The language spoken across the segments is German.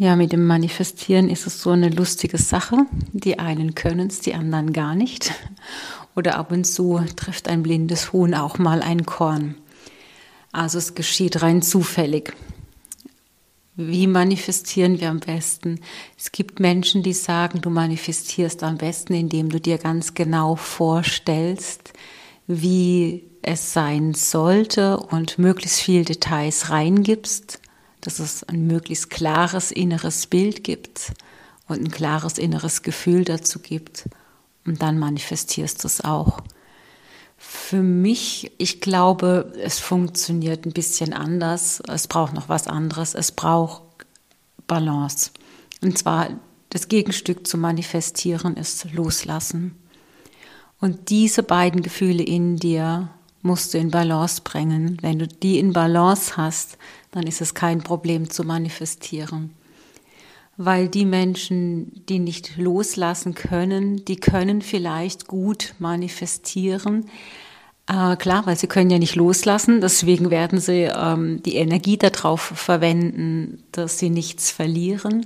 Ja, mit dem Manifestieren ist es so eine lustige Sache. Die einen können es, die anderen gar nicht. Oder ab und zu trifft ein blindes Huhn auch mal ein Korn. Also es geschieht rein zufällig. Wie manifestieren wir am besten? Es gibt Menschen, die sagen, du manifestierst am besten, indem du dir ganz genau vorstellst, wie es sein sollte und möglichst viel Details reingibst dass es ein möglichst klares inneres Bild gibt und ein klares inneres Gefühl dazu gibt. Und dann manifestierst du es auch. Für mich, ich glaube, es funktioniert ein bisschen anders. Es braucht noch was anderes. Es braucht Balance. Und zwar das Gegenstück zu manifestieren ist loslassen. Und diese beiden Gefühle in dir musst du in Balance bringen. Wenn du die in Balance hast, dann ist es kein Problem zu manifestieren. Weil die Menschen, die nicht loslassen können, die können vielleicht gut manifestieren. Äh, klar, weil sie können ja nicht loslassen, deswegen werden sie ähm, die Energie darauf verwenden, dass sie nichts verlieren.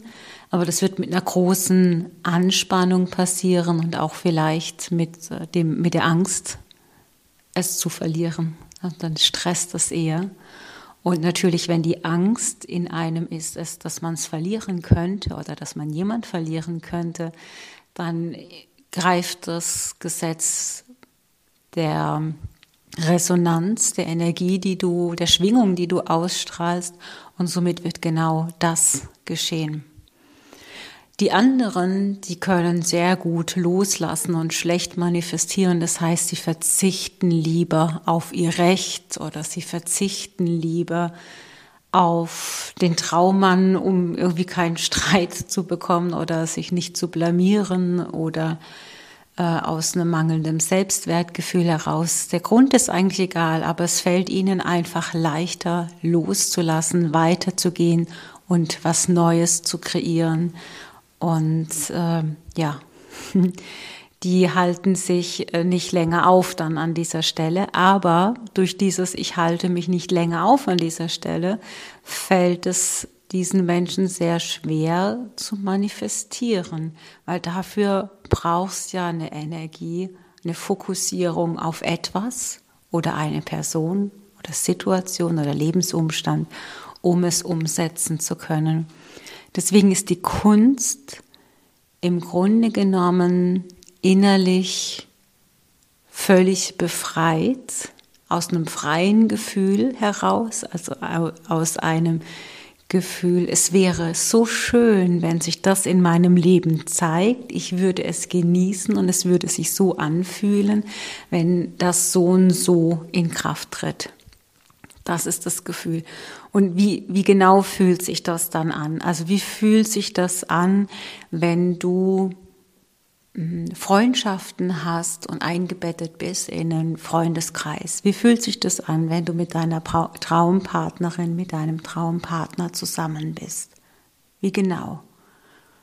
Aber das wird mit einer großen Anspannung passieren und auch vielleicht mit, äh, dem, mit der Angst, es zu verlieren. dann stresst das eher. Und natürlich, wenn die Angst in einem ist, ist dass man es verlieren könnte oder dass man jemand verlieren könnte, dann greift das Gesetz der Resonanz, der Energie, die du, der Schwingung, die du ausstrahlst, und somit wird genau das geschehen. Die anderen, die können sehr gut loslassen und schlecht manifestieren. Das heißt, sie verzichten lieber auf ihr Recht oder sie verzichten lieber auf den Traummann, um irgendwie keinen Streit zu bekommen oder sich nicht zu blamieren oder äh, aus einem mangelnden Selbstwertgefühl heraus. Der Grund ist eigentlich egal, aber es fällt ihnen einfach leichter loszulassen, weiterzugehen und was Neues zu kreieren und äh, ja, die halten sich äh, nicht länger auf dann an dieser Stelle. Aber durch dieses Ich halte mich nicht länger auf an dieser Stelle, fällt es diesen Menschen sehr schwer zu manifestieren, weil dafür brauchst ja eine Energie, eine Fokussierung auf etwas oder eine Person oder Situation oder Lebensumstand, um es umsetzen zu können. Deswegen ist die Kunst im Grunde genommen innerlich völlig befreit, aus einem freien Gefühl heraus, also aus einem Gefühl, es wäre so schön, wenn sich das in meinem Leben zeigt. Ich würde es genießen und es würde sich so anfühlen, wenn das so und so in Kraft tritt. Das ist das Gefühl. Und wie, wie genau fühlt sich das dann an? Also wie fühlt sich das an, wenn du hm, Freundschaften hast und eingebettet bist in einen Freundeskreis. Wie fühlt sich das an, wenn du mit deiner Traumpartnerin, mit deinem Traumpartner zusammen bist? Wie genau?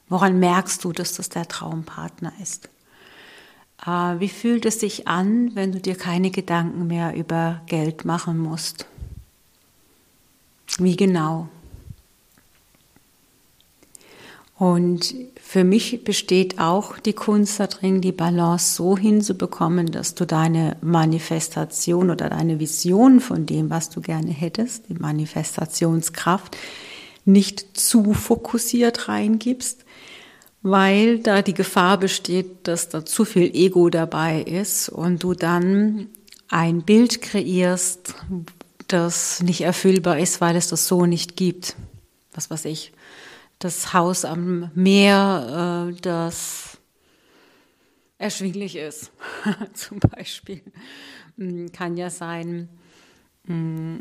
Woran merkst du, dass das der Traumpartner ist? Äh, wie fühlt es sich an, wenn du dir keine Gedanken mehr über Geld machen musst? Wie genau? Und für mich besteht auch die Kunst darin, die Balance so hinzubekommen, dass du deine Manifestation oder deine Vision von dem, was du gerne hättest, die Manifestationskraft, nicht zu fokussiert reingibst, weil da die Gefahr besteht, dass da zu viel Ego dabei ist und du dann ein Bild kreierst, das nicht erfüllbar ist, weil es das so nicht gibt. Was weiß ich. Das Haus am Meer, äh, das erschwinglich ist, zum Beispiel. Hm, kann ja sein, hm,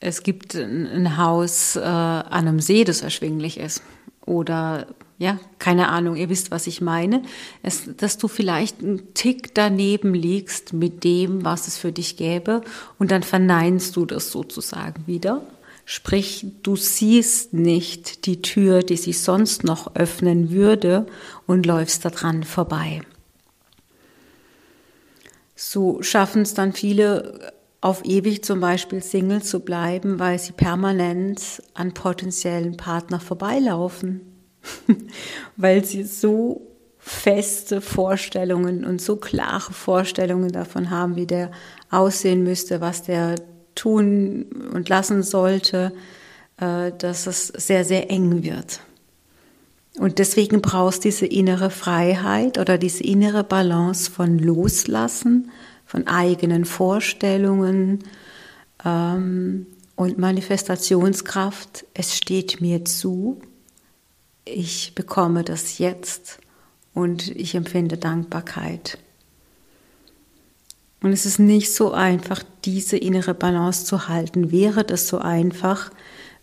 es gibt ein Haus äh, an einem See, das erschwinglich ist. Oder ja, keine Ahnung, ihr wisst, was ich meine, es, dass du vielleicht einen Tick daneben liegst mit dem, was es für dich gäbe und dann verneinst du das sozusagen wieder. Sprich, du siehst nicht die Tür, die sich sonst noch öffnen würde und läufst daran vorbei. So schaffen es dann viele auf ewig zum Beispiel Single zu bleiben, weil sie permanent an potenziellen Partner vorbeilaufen, weil sie so feste Vorstellungen und so klare Vorstellungen davon haben, wie der aussehen müsste, was der tun und lassen sollte, äh, dass es sehr, sehr eng wird. Und deswegen brauchst diese innere Freiheit oder diese innere Balance von Loslassen, von eigenen Vorstellungen ähm, und Manifestationskraft. Es steht mir zu, ich bekomme das jetzt und ich empfinde Dankbarkeit. Und es ist nicht so einfach, diese innere Balance zu halten. Wäre das so einfach,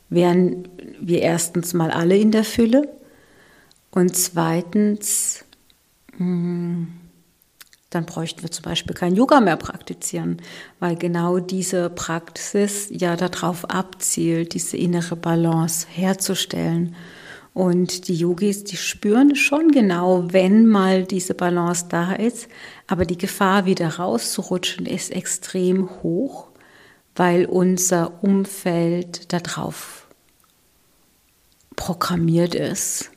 wären wir erstens mal alle in der Fülle und zweitens, hm, dann bräuchten wir zum Beispiel kein Yoga mehr praktizieren, weil genau diese Praxis ja darauf abzielt, diese innere Balance herzustellen. Und die Yogis, die spüren schon genau, wenn mal diese Balance da ist, aber die Gefahr, wieder rauszurutschen, ist extrem hoch, weil unser Umfeld darauf programmiert ist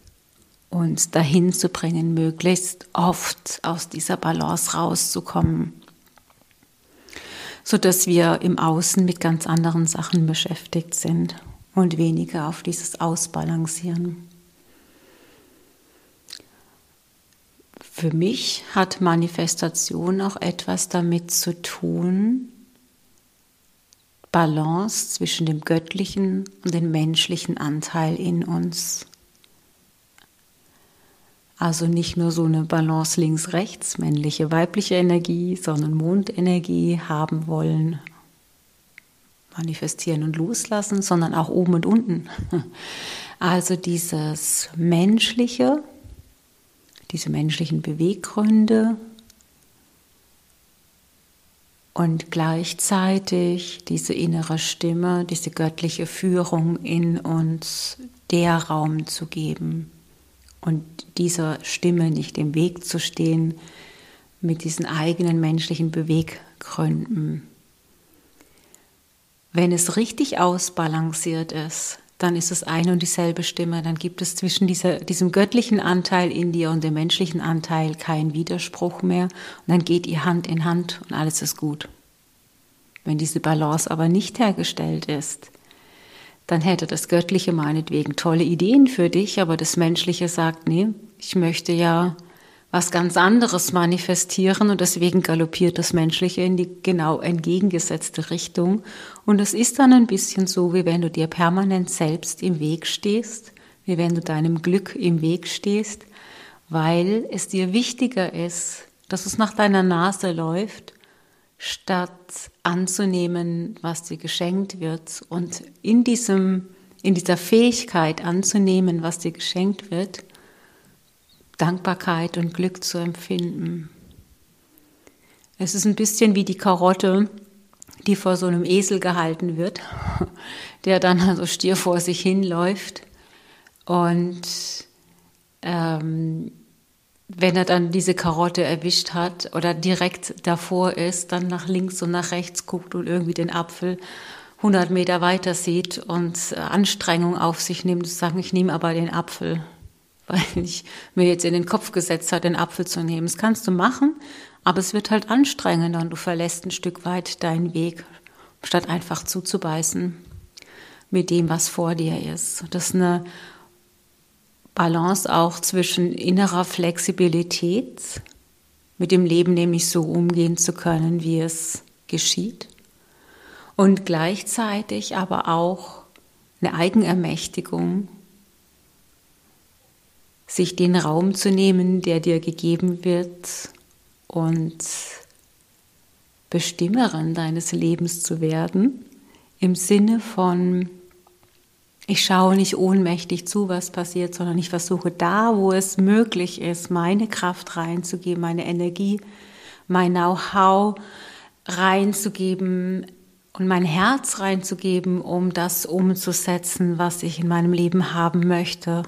uns dahin zu bringen, möglichst oft aus dieser Balance rauszukommen, so dass wir im Außen mit ganz anderen Sachen beschäftigt sind und weniger auf dieses Ausbalancieren. Für mich hat Manifestation auch etwas damit zu tun, Balance zwischen dem göttlichen und dem menschlichen Anteil in uns also nicht nur so eine Balance links-rechts, männliche, weibliche Energie, sondern Mondenergie haben wollen, manifestieren und loslassen, sondern auch oben und unten. Also dieses menschliche, diese menschlichen Beweggründe und gleichzeitig diese innere Stimme, diese göttliche Führung in uns der Raum zu geben und dieser Stimme nicht im Weg zu stehen mit diesen eigenen menschlichen Beweggründen. Wenn es richtig ausbalanciert ist, dann ist es eine und dieselbe Stimme. Dann gibt es zwischen dieser, diesem göttlichen Anteil in dir und dem menschlichen Anteil keinen Widerspruch mehr. Und dann geht ihr Hand in Hand und alles ist gut. Wenn diese Balance aber nicht hergestellt ist, dann hätte das Göttliche meinetwegen tolle Ideen für dich, aber das Menschliche sagt, nee, ich möchte ja was ganz anderes manifestieren und deswegen galoppiert das Menschliche in die genau entgegengesetzte Richtung. Und es ist dann ein bisschen so, wie wenn du dir permanent selbst im Weg stehst, wie wenn du deinem Glück im Weg stehst, weil es dir wichtiger ist, dass es nach deiner Nase läuft statt anzunehmen, was dir geschenkt wird und in diesem in dieser Fähigkeit anzunehmen, was dir geschenkt wird, Dankbarkeit und Glück zu empfinden. Es ist ein bisschen wie die Karotte, die vor so einem Esel gehalten wird, der dann also stier vor sich hinläuft und ähm, wenn er dann diese Karotte erwischt hat oder direkt davor ist, dann nach links und nach rechts guckt und irgendwie den Apfel 100 Meter weiter sieht und äh, Anstrengung auf sich nimmt, zu sagen, ich nehme aber den Apfel, weil ich mir jetzt in den Kopf gesetzt habe, den Apfel zu nehmen. Das kannst du machen, aber es wird halt anstrengender und du verlässt ein Stück weit deinen Weg, statt einfach zuzubeißen mit dem, was vor dir ist. Das ist eine Balance auch zwischen innerer Flexibilität, mit dem Leben nämlich so umgehen zu können, wie es geschieht, und gleichzeitig aber auch eine Eigenermächtigung, sich den Raum zu nehmen, der dir gegeben wird und Bestimmerin deines Lebens zu werden, im Sinne von Ich schaue nicht ohnmächtig zu, was passiert, sondern ich versuche da, wo es möglich ist, meine Kraft reinzugeben, meine Energie, mein Know-how reinzugeben und mein Herz reinzugeben, um das umzusetzen, was ich in meinem Leben haben möchte.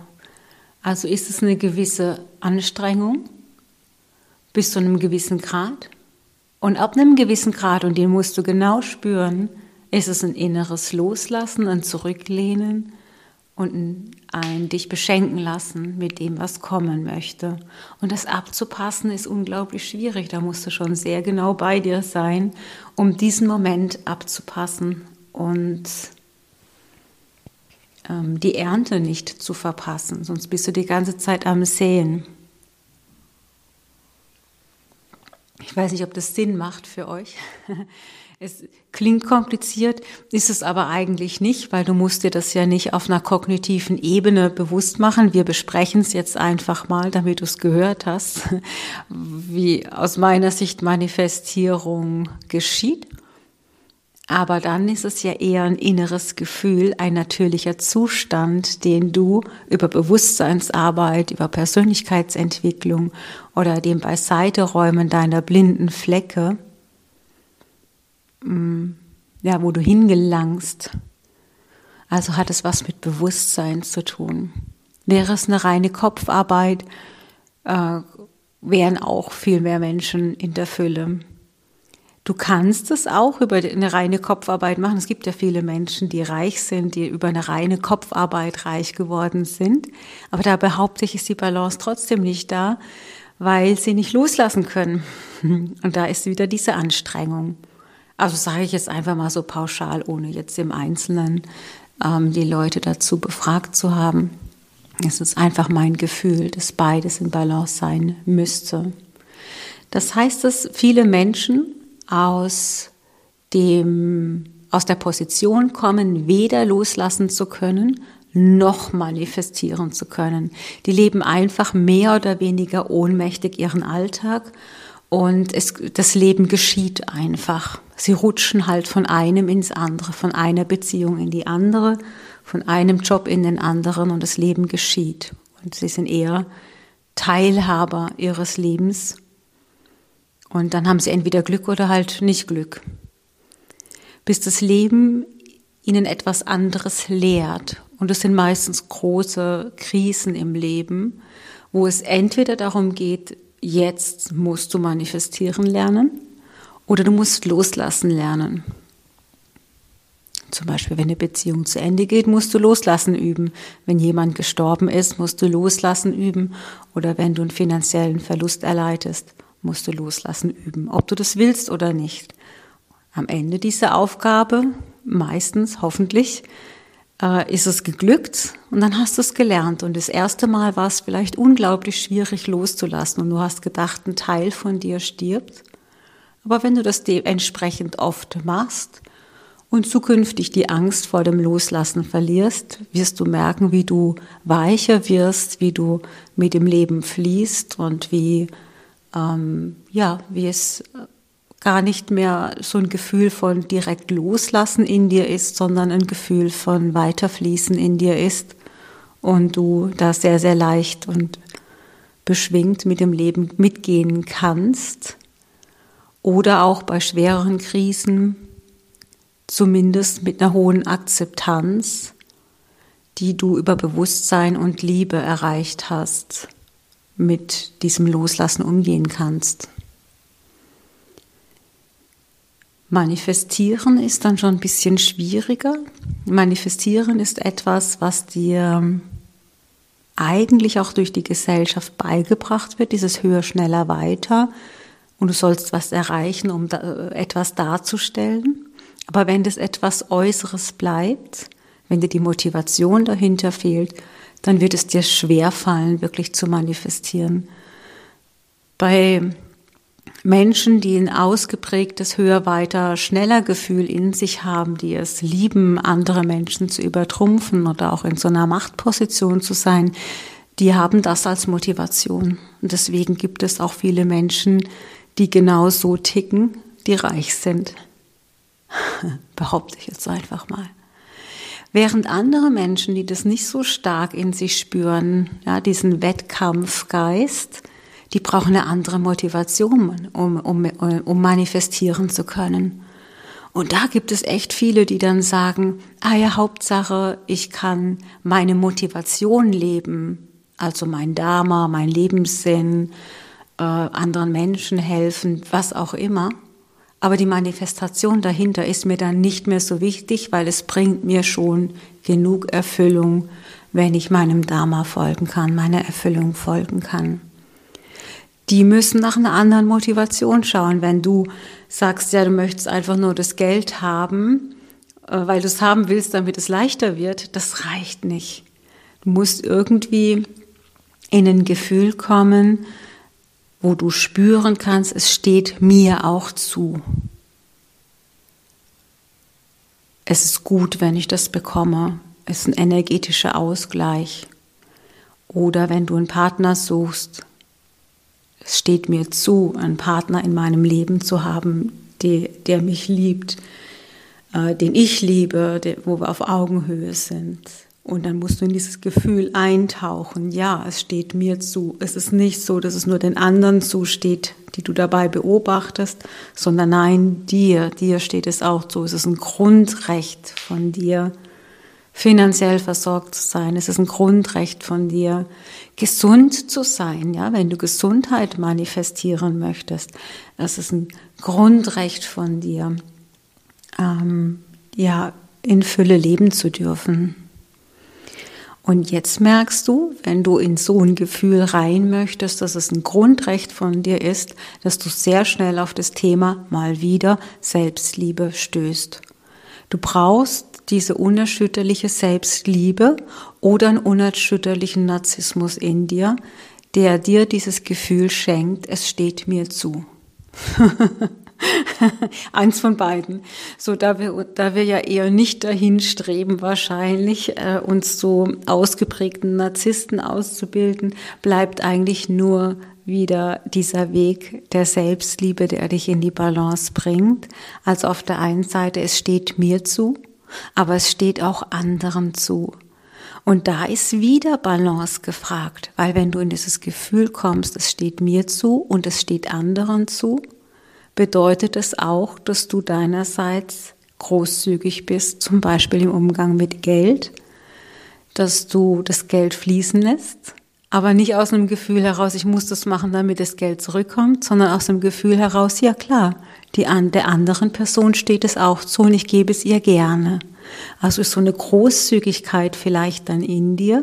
Also ist es eine gewisse Anstrengung bis zu einem gewissen Grad. Und ab einem gewissen Grad, und den musst du genau spüren, ist es ein inneres Loslassen, ein Zurücklehnen und ein dich beschenken lassen mit dem, was kommen möchte. Und das abzupassen ist unglaublich schwierig. Da musst du schon sehr genau bei dir sein, um diesen Moment abzupassen und ähm, die Ernte nicht zu verpassen. Sonst bist du die ganze Zeit am Säen. Ich weiß nicht, ob das Sinn macht für euch. Es klingt kompliziert, ist es aber eigentlich nicht, weil du musst dir das ja nicht auf einer kognitiven Ebene bewusst machen. Wir besprechen es jetzt einfach mal, damit du es gehört hast, wie aus meiner Sicht Manifestierung geschieht. Aber dann ist es ja eher ein inneres Gefühl, ein natürlicher Zustand, den du über Bewusstseinsarbeit, über Persönlichkeitsentwicklung oder dem Beiseiteräumen deiner blinden Flecke ja, wo du hingelangst. Also hat es was mit Bewusstsein zu tun. Wäre es eine reine Kopfarbeit, äh, wären auch viel mehr Menschen in der Fülle. Du kannst es auch über eine reine Kopfarbeit machen. Es gibt ja viele Menschen, die reich sind, die über eine reine Kopfarbeit reich geworden sind. Aber da behaupte ich, ist die Balance trotzdem nicht da, weil sie nicht loslassen können. Und da ist wieder diese Anstrengung. Also sage ich jetzt einfach mal so pauschal, ohne jetzt im Einzelnen ähm, die Leute dazu befragt zu haben. Es ist einfach mein Gefühl, dass beides in Balance sein müsste. Das heißt, dass viele Menschen aus dem, aus der Position kommen, weder loslassen zu können, noch manifestieren zu können. Die leben einfach mehr oder weniger ohnmächtig ihren Alltag und es, das Leben geschieht einfach. Sie rutschen halt von einem ins andere, von einer Beziehung in die andere, von einem Job in den anderen und das Leben geschieht. Und sie sind eher Teilhaber ihres Lebens. Und dann haben sie entweder Glück oder halt nicht Glück. Bis das Leben ihnen etwas anderes lehrt. Und es sind meistens große Krisen im Leben, wo es entweder darum geht, jetzt musst du manifestieren lernen oder du musst loslassen lernen. Zum Beispiel, wenn eine Beziehung zu Ende geht, musst du loslassen üben. Wenn jemand gestorben ist, musst du loslassen üben. Oder wenn du einen finanziellen Verlust erleidest, musst du loslassen üben. Ob du das willst oder nicht. Am Ende dieser Aufgabe, meistens, hoffentlich, äh, ist es geglückt und dann hast du es gelernt. Und das erste Mal war es vielleicht unglaublich schwierig loszulassen und du hast gedacht, ein Teil von dir stirbt. Aber wenn du das entsprechend oft machst und zukünftig die Angst vor dem Loslassen verlierst, wirst du merken, wie du weicher wirst, wie du mit dem Leben fließt und wie, ähm, ja, wie es gar nicht mehr so ein Gefühl von direkt loslassen in dir ist, sondern ein Gefühl von weiterfließen in dir ist und du da sehr, sehr leicht und beschwingt mit dem Leben mitgehen kannst oder auch bei schwereren Krisen zumindest mit einer hohen Akzeptanz, die du über Bewusstsein und Liebe erreicht hast, mit diesem Loslassen umgehen kannst. Manifestieren ist dann schon ein bisschen schwieriger. Manifestieren ist etwas, was dir eigentlich auch durch die Gesellschaft beigebracht wird, dieses höher, schneller, weiter. Und du sollst was erreichen, um da, etwas darzustellen. Aber wenn das etwas Äußeres bleibt, wenn dir die Motivation dahinter fehlt, dann wird es dir schwer fallen, wirklich zu manifestieren. Bei Menschen, die ein ausgeprägtes höher, weiter, schneller Gefühl in sich haben, die es lieben, andere Menschen zu übertrumpfen oder auch in so einer Machtposition zu sein, die haben das als Motivation. Und deswegen gibt es auch viele Menschen, die genau so ticken, die reich sind. Behaupte ich jetzt einfach mal. Während andere Menschen, die das nicht so stark in sich spüren, ja, diesen Wettkampfgeist, die brauchen eine andere Motivation, um, um, um manifestieren zu können. Und da gibt es echt viele, die dann sagen, ah ja, Hauptsache, ich kann meine Motivation leben, also mein Dharma, mein Lebenssinn, äh, anderen Menschen helfen, was auch immer. Aber die Manifestation dahinter ist mir dann nicht mehr so wichtig, weil es bringt mir schon genug Erfüllung, wenn ich meinem Dharma folgen kann, meiner Erfüllung folgen kann. Die müssen nach einer anderen Motivation schauen. Wenn du sagst, ja, du möchtest einfach nur das Geld haben, äh, weil du es haben willst, damit es leichter wird, das reicht nicht. Du musst irgendwie in ein Gefühl kommen, wo du spüren kannst, es steht mir auch zu. Es ist gut, wenn ich das bekomme. Es ist ein energetischer Ausgleich. Oder wenn du einen Partner suchst, es steht mir zu, einen Partner in meinem Leben zu haben, der, der mich liebt, äh, den ich liebe, der, wo wir auf Augenhöhe sind. Und dann musst du in dieses Gefühl eintauchen. Ja, es steht mir zu. Es ist nicht so, dass es nur den anderen zusteht, die du dabei beobachtest, sondern nein, dir, dir steht es auch zu. Es ist ein Grundrecht von dir, finanziell versorgt zu sein. Es ist ein Grundrecht von dir, gesund zu sein. Ja, wenn du Gesundheit manifestieren möchtest, es ist ein Grundrecht von dir, ähm, ja, in Fülle leben zu dürfen. Und jetzt merkst du, wenn du in so ein Gefühl rein möchtest, dass es ein Grundrecht von dir ist, dass du sehr schnell auf das Thema mal wieder Selbstliebe stößt. Du brauchst diese unerschütterliche Selbstliebe oder einen unerschütterlichen Narzissmus in dir, der dir dieses Gefühl schenkt, es steht mir zu. Eins von beiden. So, da wir, da wir ja eher nicht dahin streben, wahrscheinlich, äh, uns so ausgeprägten Narzissten auszubilden, bleibt eigentlich nur wieder dieser Weg der Selbstliebe, der dich in die Balance bringt. Also auf der einen Seite, es steht mir zu, aber es steht auch anderen zu. Und da ist wieder Balance gefragt, weil wenn du in dieses Gefühl kommst, es steht mir zu und es steht anderen zu, bedeutet es auch, dass du deinerseits großzügig bist, zum Beispiel im Umgang mit Geld, dass du das Geld fließen lässt, aber nicht aus einem Gefühl heraus, ich muss das machen, damit das Geld zurückkommt, sondern aus dem Gefühl heraus, ja klar, die an der anderen Person steht es auch zu und ich gebe es ihr gerne. Also ist so eine Großzügigkeit vielleicht dann in dir,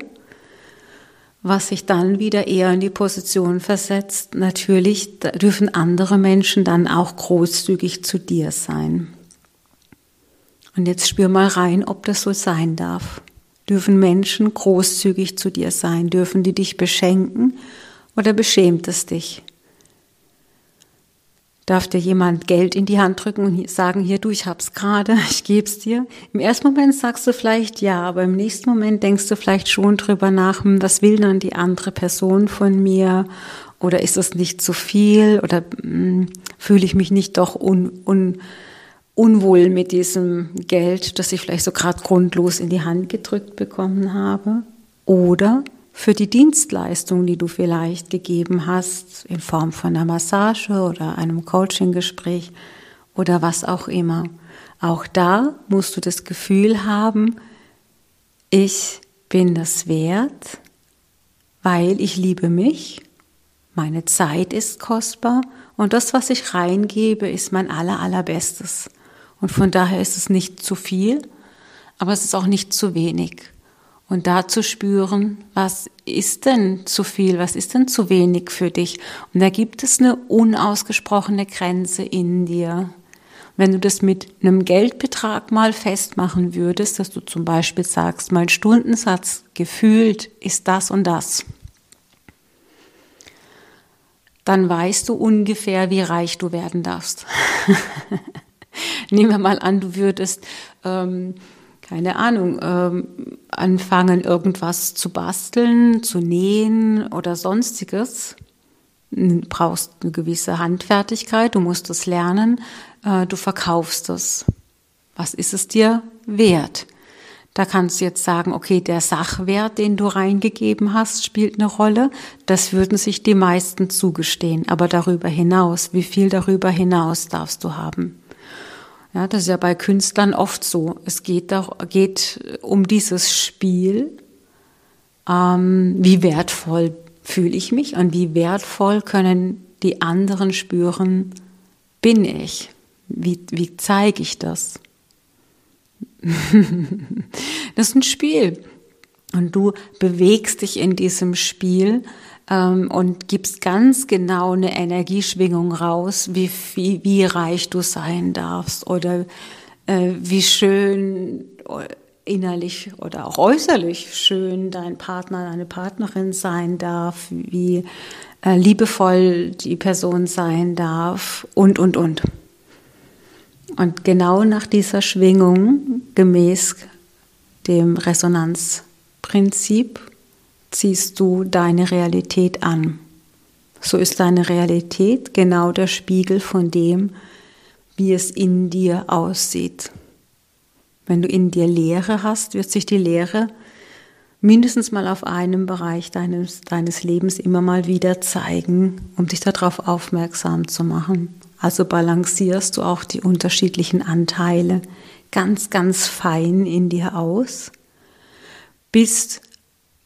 was sich dann wieder eher in die Position versetzt. Natürlich dürfen andere Menschen dann auch großzügig zu dir sein. Und jetzt spür mal rein, ob das so sein darf. Dürfen Menschen großzügig zu dir sein? Dürfen die dich beschenken oder beschämt es dich? Darf dir jemand Geld in die Hand drücken und sagen, hier du, ich hab's gerade, ich geb's dir? Im ersten Moment sagst du vielleicht ja, aber im nächsten Moment denkst du vielleicht schon drüber nach, hm, was will dann die andere Person von mir? Oder ist das nicht zu viel? Oder hm, fühle ich mich nicht doch un, un, unwohl mit diesem Geld, das ich vielleicht so gerade grundlos in die Hand gedrückt bekommen habe? Oder für die Dienstleistung, die du vielleicht gegeben hast, in Form von einer Massage oder einem Coaching-Gespräch oder was auch immer. Auch da musst du das Gefühl haben, ich bin das wert, weil ich liebe mich, meine Zeit ist kostbar und das, was ich reingebe, ist mein aller, allerbestes. Und von daher ist es nicht zu viel, aber es ist auch nicht zu wenig. Und da zu spüren, was ist denn zu viel, was ist denn zu wenig für dich? Und da gibt es eine unausgesprochene Grenze in dir. Wenn du das mit einem Geldbetrag mal festmachen würdest, dass du zum Beispiel sagst, mein Stundensatz gefühlt ist das und das, dann weißt du ungefähr, wie reich du werden darfst. Nehmen wir mal an, du würdest ähm, keine Ahnung, ähm, anfangen, irgendwas zu basteln, zu nähen oder sonstiges. Du brauchst eine gewisse Handfertigkeit, du musst es lernen, äh, du verkaufst es. Was ist es dir wert? Da kannst du jetzt sagen, okay, der Sachwert, den du reingegeben hast, spielt eine Rolle. Das würden sich die meisten zugestehen. Aber darüber hinaus, wie viel darüber hinaus darfst du haben? Ja, das ist ja bei Künstlern oft so. Es geht, doch, geht um dieses Spiel. Ähm, wie wertvoll fühle ich mich und wie wertvoll können die anderen spüren, bin ich? Wie, wie zeige ich das? das ist ein Spiel. Und du bewegst dich in diesem Spiel ähm, und gibst ganz genau eine Energieschwingung raus, wie, wie, wie reich du sein darfst oder äh, wie schön innerlich oder auch äußerlich schön dein Partner, deine Partnerin sein darf, wie äh, liebevoll die Person sein darf und, und, und. Und genau nach dieser Schwingung, gemäß dem Resonanzprinzip, ziehst du deine Realität an. So ist deine Realität genau der Spiegel von dem, wie es in dir aussieht. Wenn du in dir Leere hast, wird sich die Leere mindestens mal auf einem Bereich deines, deines Lebens immer mal wieder zeigen, um dich darauf aufmerksam zu machen. Also balancierst du auch die unterschiedlichen Anteile ganz, ganz fein in dir aus, bis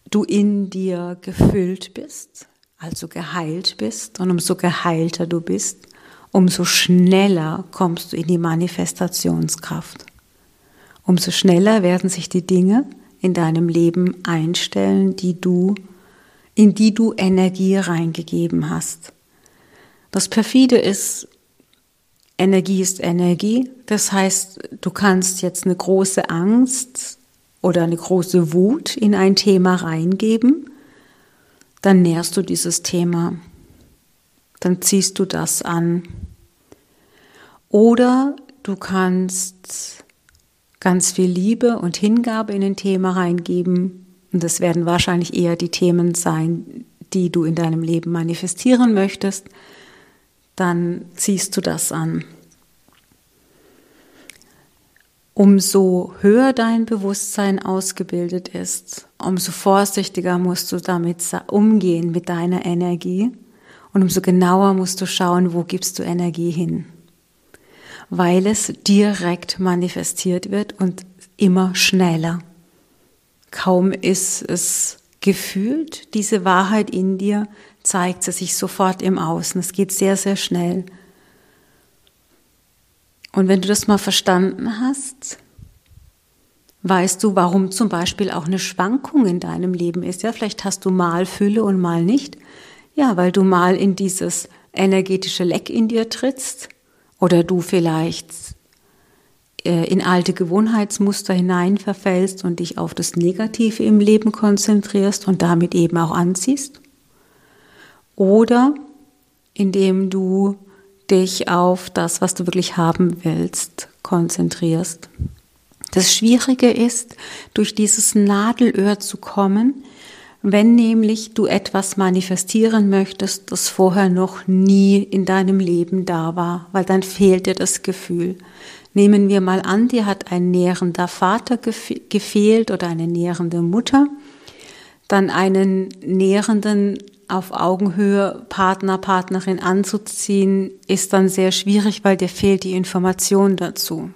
du in dir gefüllt bist, also geheilt bist. Und umso geheilter du bist, umso schneller kommst du in die Manifestationskraft. Umso schneller werden sich die Dinge in deinem Leben einstellen, die du, in die du Energie reingegeben hast. Das perfide ist, Energie ist Energie. Das heißt, du kannst jetzt eine große Angst oder eine große Wut in ein Thema reingeben, dann nährst du dieses Thema. Dann ziehst du das an. Oder du kannst ganz viel Liebe und Hingabe in ein Thema reingeben. Und das werden wahrscheinlich eher die Themen sein, die du in deinem Leben manifestieren möchtest dann ziehst du das an. Umso höher dein Bewusstsein ausgebildet ist, umso vorsichtiger musst du damit umgehen mit deiner Energie und umso genauer musst du schauen, wo gibst du Energie hin. Weil es direkt manifestiert wird und immer schneller. Kaum ist es gefühlt, diese Wahrheit in dir, zeigt sie sich sofort im Außen. Es geht sehr, sehr schnell. Und wenn du das mal verstanden hast, weißt du, warum zum Beispiel auch eine Schwankung in deinem Leben ist. Ja, vielleicht hast du mal Fülle und mal nicht. Ja, weil du mal in dieses energetische Leck in dir trittst oder du vielleicht äh, in alte Gewohnheitsmuster hinein verfällst und dich auf das Negative im Leben konzentrierst und damit eben auch anziehst oder indem du dich auf das, was du wirklich haben willst, konzentrierst. Das Schwierige ist, durch dieses Nadelöhr zu kommen, wenn nämlich du etwas manifestieren möchtest, das vorher noch nie in deinem Leben da war, weil dann fehlt dir das Gefühl. Nehmen wir mal an, dir hat ein nährender Vater gefehlt oder eine nährende Mutter, dann einen nährenden auf Augenhöhe Partner, Partnerin anzuziehen, ist dann sehr schwierig, weil dir fehlt die Information dazu.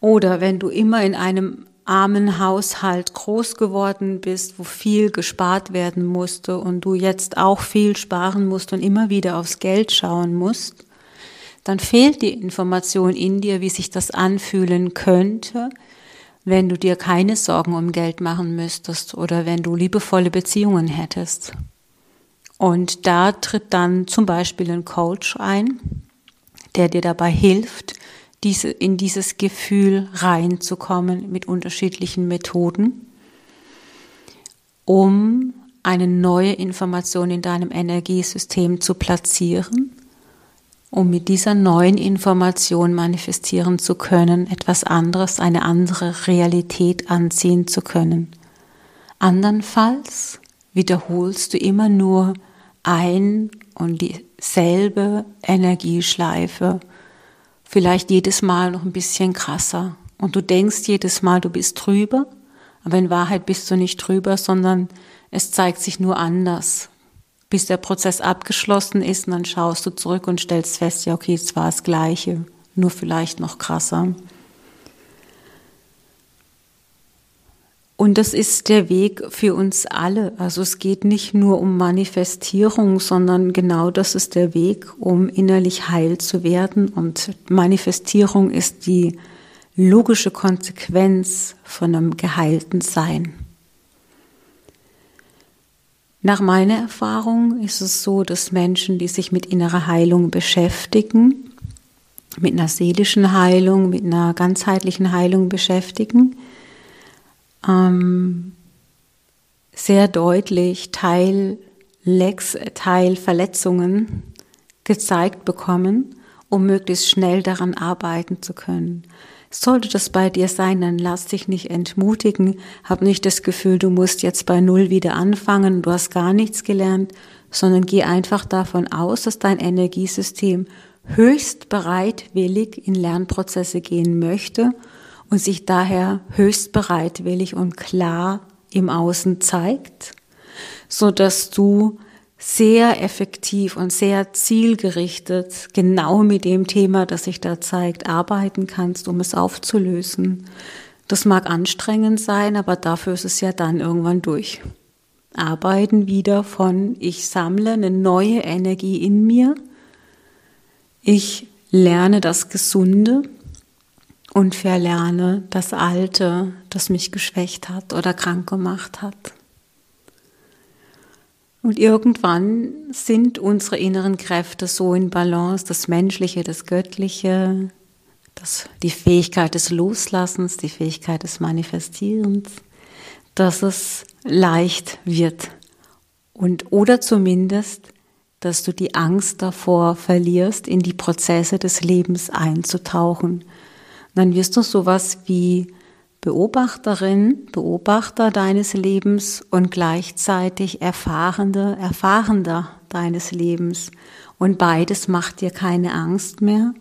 Oder wenn du immer in einem armen Haushalt groß geworden bist, wo viel gespart werden musste und du jetzt auch viel sparen musst und immer wieder aufs Geld schauen musst, dann fehlt die Information in dir, wie sich das anfühlen könnte, wenn du dir keine Sorgen um Geld machen müsstest oder wenn du liebevolle Beziehungen hättest. Und da tritt dann zum Beispiel ein Coach ein, der dir dabei hilft, diese, in dieses Gefühl reinzukommen mit unterschiedlichen Methoden, um eine neue Information in deinem Energiesystem zu platzieren, um mit dieser neuen Information manifestieren zu können, etwas anderes, eine andere Realität anziehen zu können. Andernfalls wiederholst du immer nur ein und dieselbe Energieschleife, vielleicht jedes Mal noch ein bisschen krasser Und du denkst jedes Mal, du bist drüber, aber in Wahrheit bist du nicht drüber, sondern es zeigt sich nur anders. Bis der Prozess abgeschlossen ist und dann schaust du zurück und stellst fest, ja, okay, es war das Gleiche, nur vielleicht noch krasser. Und das ist der Weg für uns alle. Also es geht nicht nur um Manifestierung, sondern genau das ist der Weg, um innerlich heil zu werden. Und Manifestierung ist die logische Konsequenz von einem geheilten Sein. Nach meiner Erfahrung ist es so, dass Menschen, die sich mit innerer Heilung beschäftigen, mit einer seelischen Heilung, mit einer ganzheitlichen Heilung beschäftigen, ähm, sehr deutlich Teil Lecks, Teil Verletzungen gezeigt bekommen, um möglichst schnell daran arbeiten zu können. Sollte das bei dir sein, dann lass dich nicht entmutigen, hab nicht das Gefühl, du musst jetzt bei Null wieder anfangen, du hast gar nichts gelernt, sondern geh einfach davon aus, dass dein Energiesystem höchst bereitwillig in Lernprozesse gehen möchte und sich daher höchst bereitwillig und klar im Außen zeigt, so dass du sehr effektiv und sehr zielgerichtet genau mit dem Thema, das sich da zeigt, arbeiten kannst, um es aufzulösen. Das mag anstrengend sein, aber dafür ist es ja dann irgendwann durch. Arbeiten wieder von, ich sammle eine neue Energie in mir, ich lerne das Gesunde, und verlerne das Alte, das mich geschwächt hat oder krank gemacht hat. Und irgendwann sind unsere inneren Kräfte so in Balance, das Menschliche, das Göttliche, das, die Fähigkeit des Loslassens, die Fähigkeit des Manifestierens, dass es leicht wird. Und oder zumindest, dass du die Angst davor verlierst, in die Prozesse des Lebens einzutauchen dann wirst du sowas wie Beobachterin, Beobachter deines Lebens und gleichzeitig Erfahrende, Erfahrender deines Lebens. Und beides macht dir keine Angst mehr.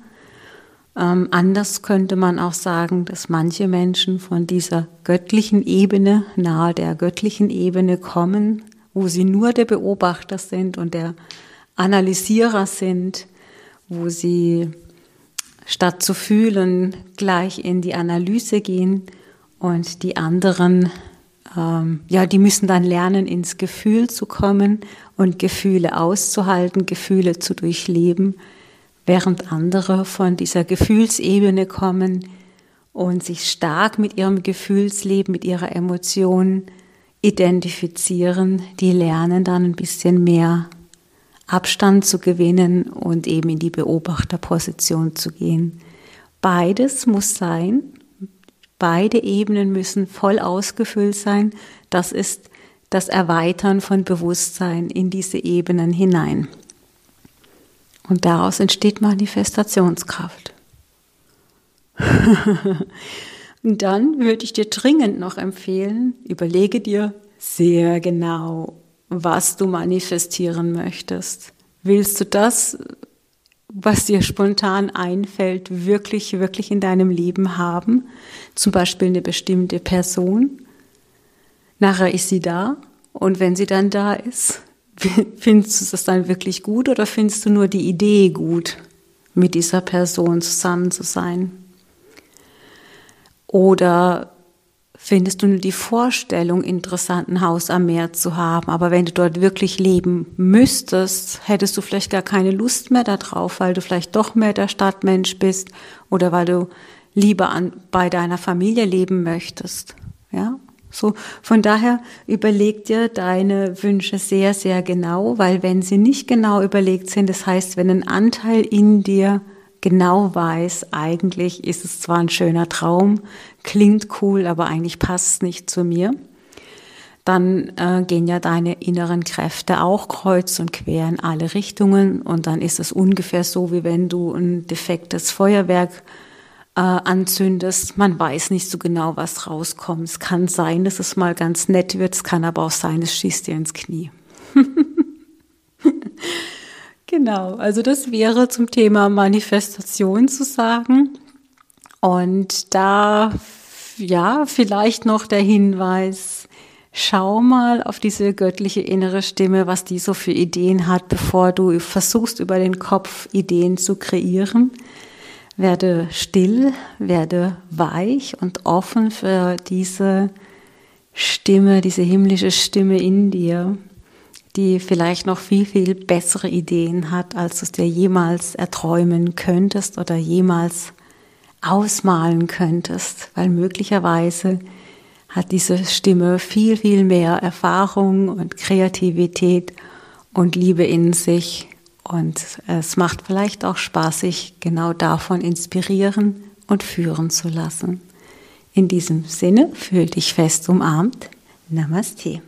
Ähm, anders könnte man auch sagen, dass manche Menschen von dieser göttlichen Ebene, nahe der göttlichen Ebene kommen, wo sie nur der Beobachter sind und der Analysierer sind, wo sie statt zu fühlen, gleich in die Analyse gehen und die anderen, ähm, ja, die müssen dann lernen, ins Gefühl zu kommen und Gefühle auszuhalten, Gefühle zu durchleben, während andere von dieser Gefühlsebene kommen und sich stark mit ihrem Gefühlsleben, mit ihrer Emotion identifizieren, die lernen dann ein bisschen mehr Abstand zu gewinnen und eben in die Beobachterposition zu gehen. Beides muss sein. Beide Ebenen müssen voll ausgefüllt sein. Das ist das Erweitern von Bewusstsein in diese Ebenen hinein. Und daraus entsteht Manifestationskraft. Und dann würde ich dir dringend noch empfehlen, überlege dir sehr genau, was du manifestieren möchtest. Willst du das, was dir spontan einfällt, wirklich, wirklich in deinem Leben haben? Zum Beispiel eine bestimmte Person. Nachher ist sie da und wenn sie dann da ist, findest du das dann wirklich gut oder findest du nur die Idee gut, mit dieser Person zusammen zu sein? Oder findest du nur die Vorstellung interessant, ein Haus am Meer zu haben. Aber wenn du dort wirklich leben müsstest, hättest du vielleicht gar keine Lust mehr darauf, weil du vielleicht doch mehr der Stadtmensch bist oder weil du lieber an, bei deiner Familie leben möchtest. Ja, so. Von daher überleg dir deine Wünsche sehr, sehr genau, weil wenn sie nicht genau überlegt sind, das heißt, wenn ein Anteil in dir genau weiß, eigentlich ist es zwar ein schöner Traum, klingt cool, aber eigentlich passt es nicht zu mir, dann äh, gehen ja deine inneren Kräfte auch kreuz und quer in alle Richtungen und dann ist es ungefähr so, wie wenn du ein defektes Feuerwerk äh, anzündest. Man weiß nicht so genau, was rauskommt. Es kann sein, dass es mal ganz nett wird, es kann aber auch sein, es schießt dir ins Knie. Genau, also das wäre zum Thema Manifestation zu sagen. Und da, ja, vielleicht noch der Hinweis, schau mal auf diese göttliche innere Stimme, was die so für Ideen hat, bevor du versuchst, über den Kopf Ideen zu kreieren. Werde still, werde weich und offen für diese Stimme, diese himmlische Stimme in dir, die vielleicht noch viel, viel bessere Ideen hat, als du es dir jemals erträumen könntest oder jemals ausmalen könntest, weil möglicherweise hat diese Stimme viel, viel mehr Erfahrung und Kreativität und Liebe in sich. Und es macht vielleicht auch Spaß, sich genau davon inspirieren und führen zu lassen. In diesem Sinne, fühl dich fest umarmt. Namaste.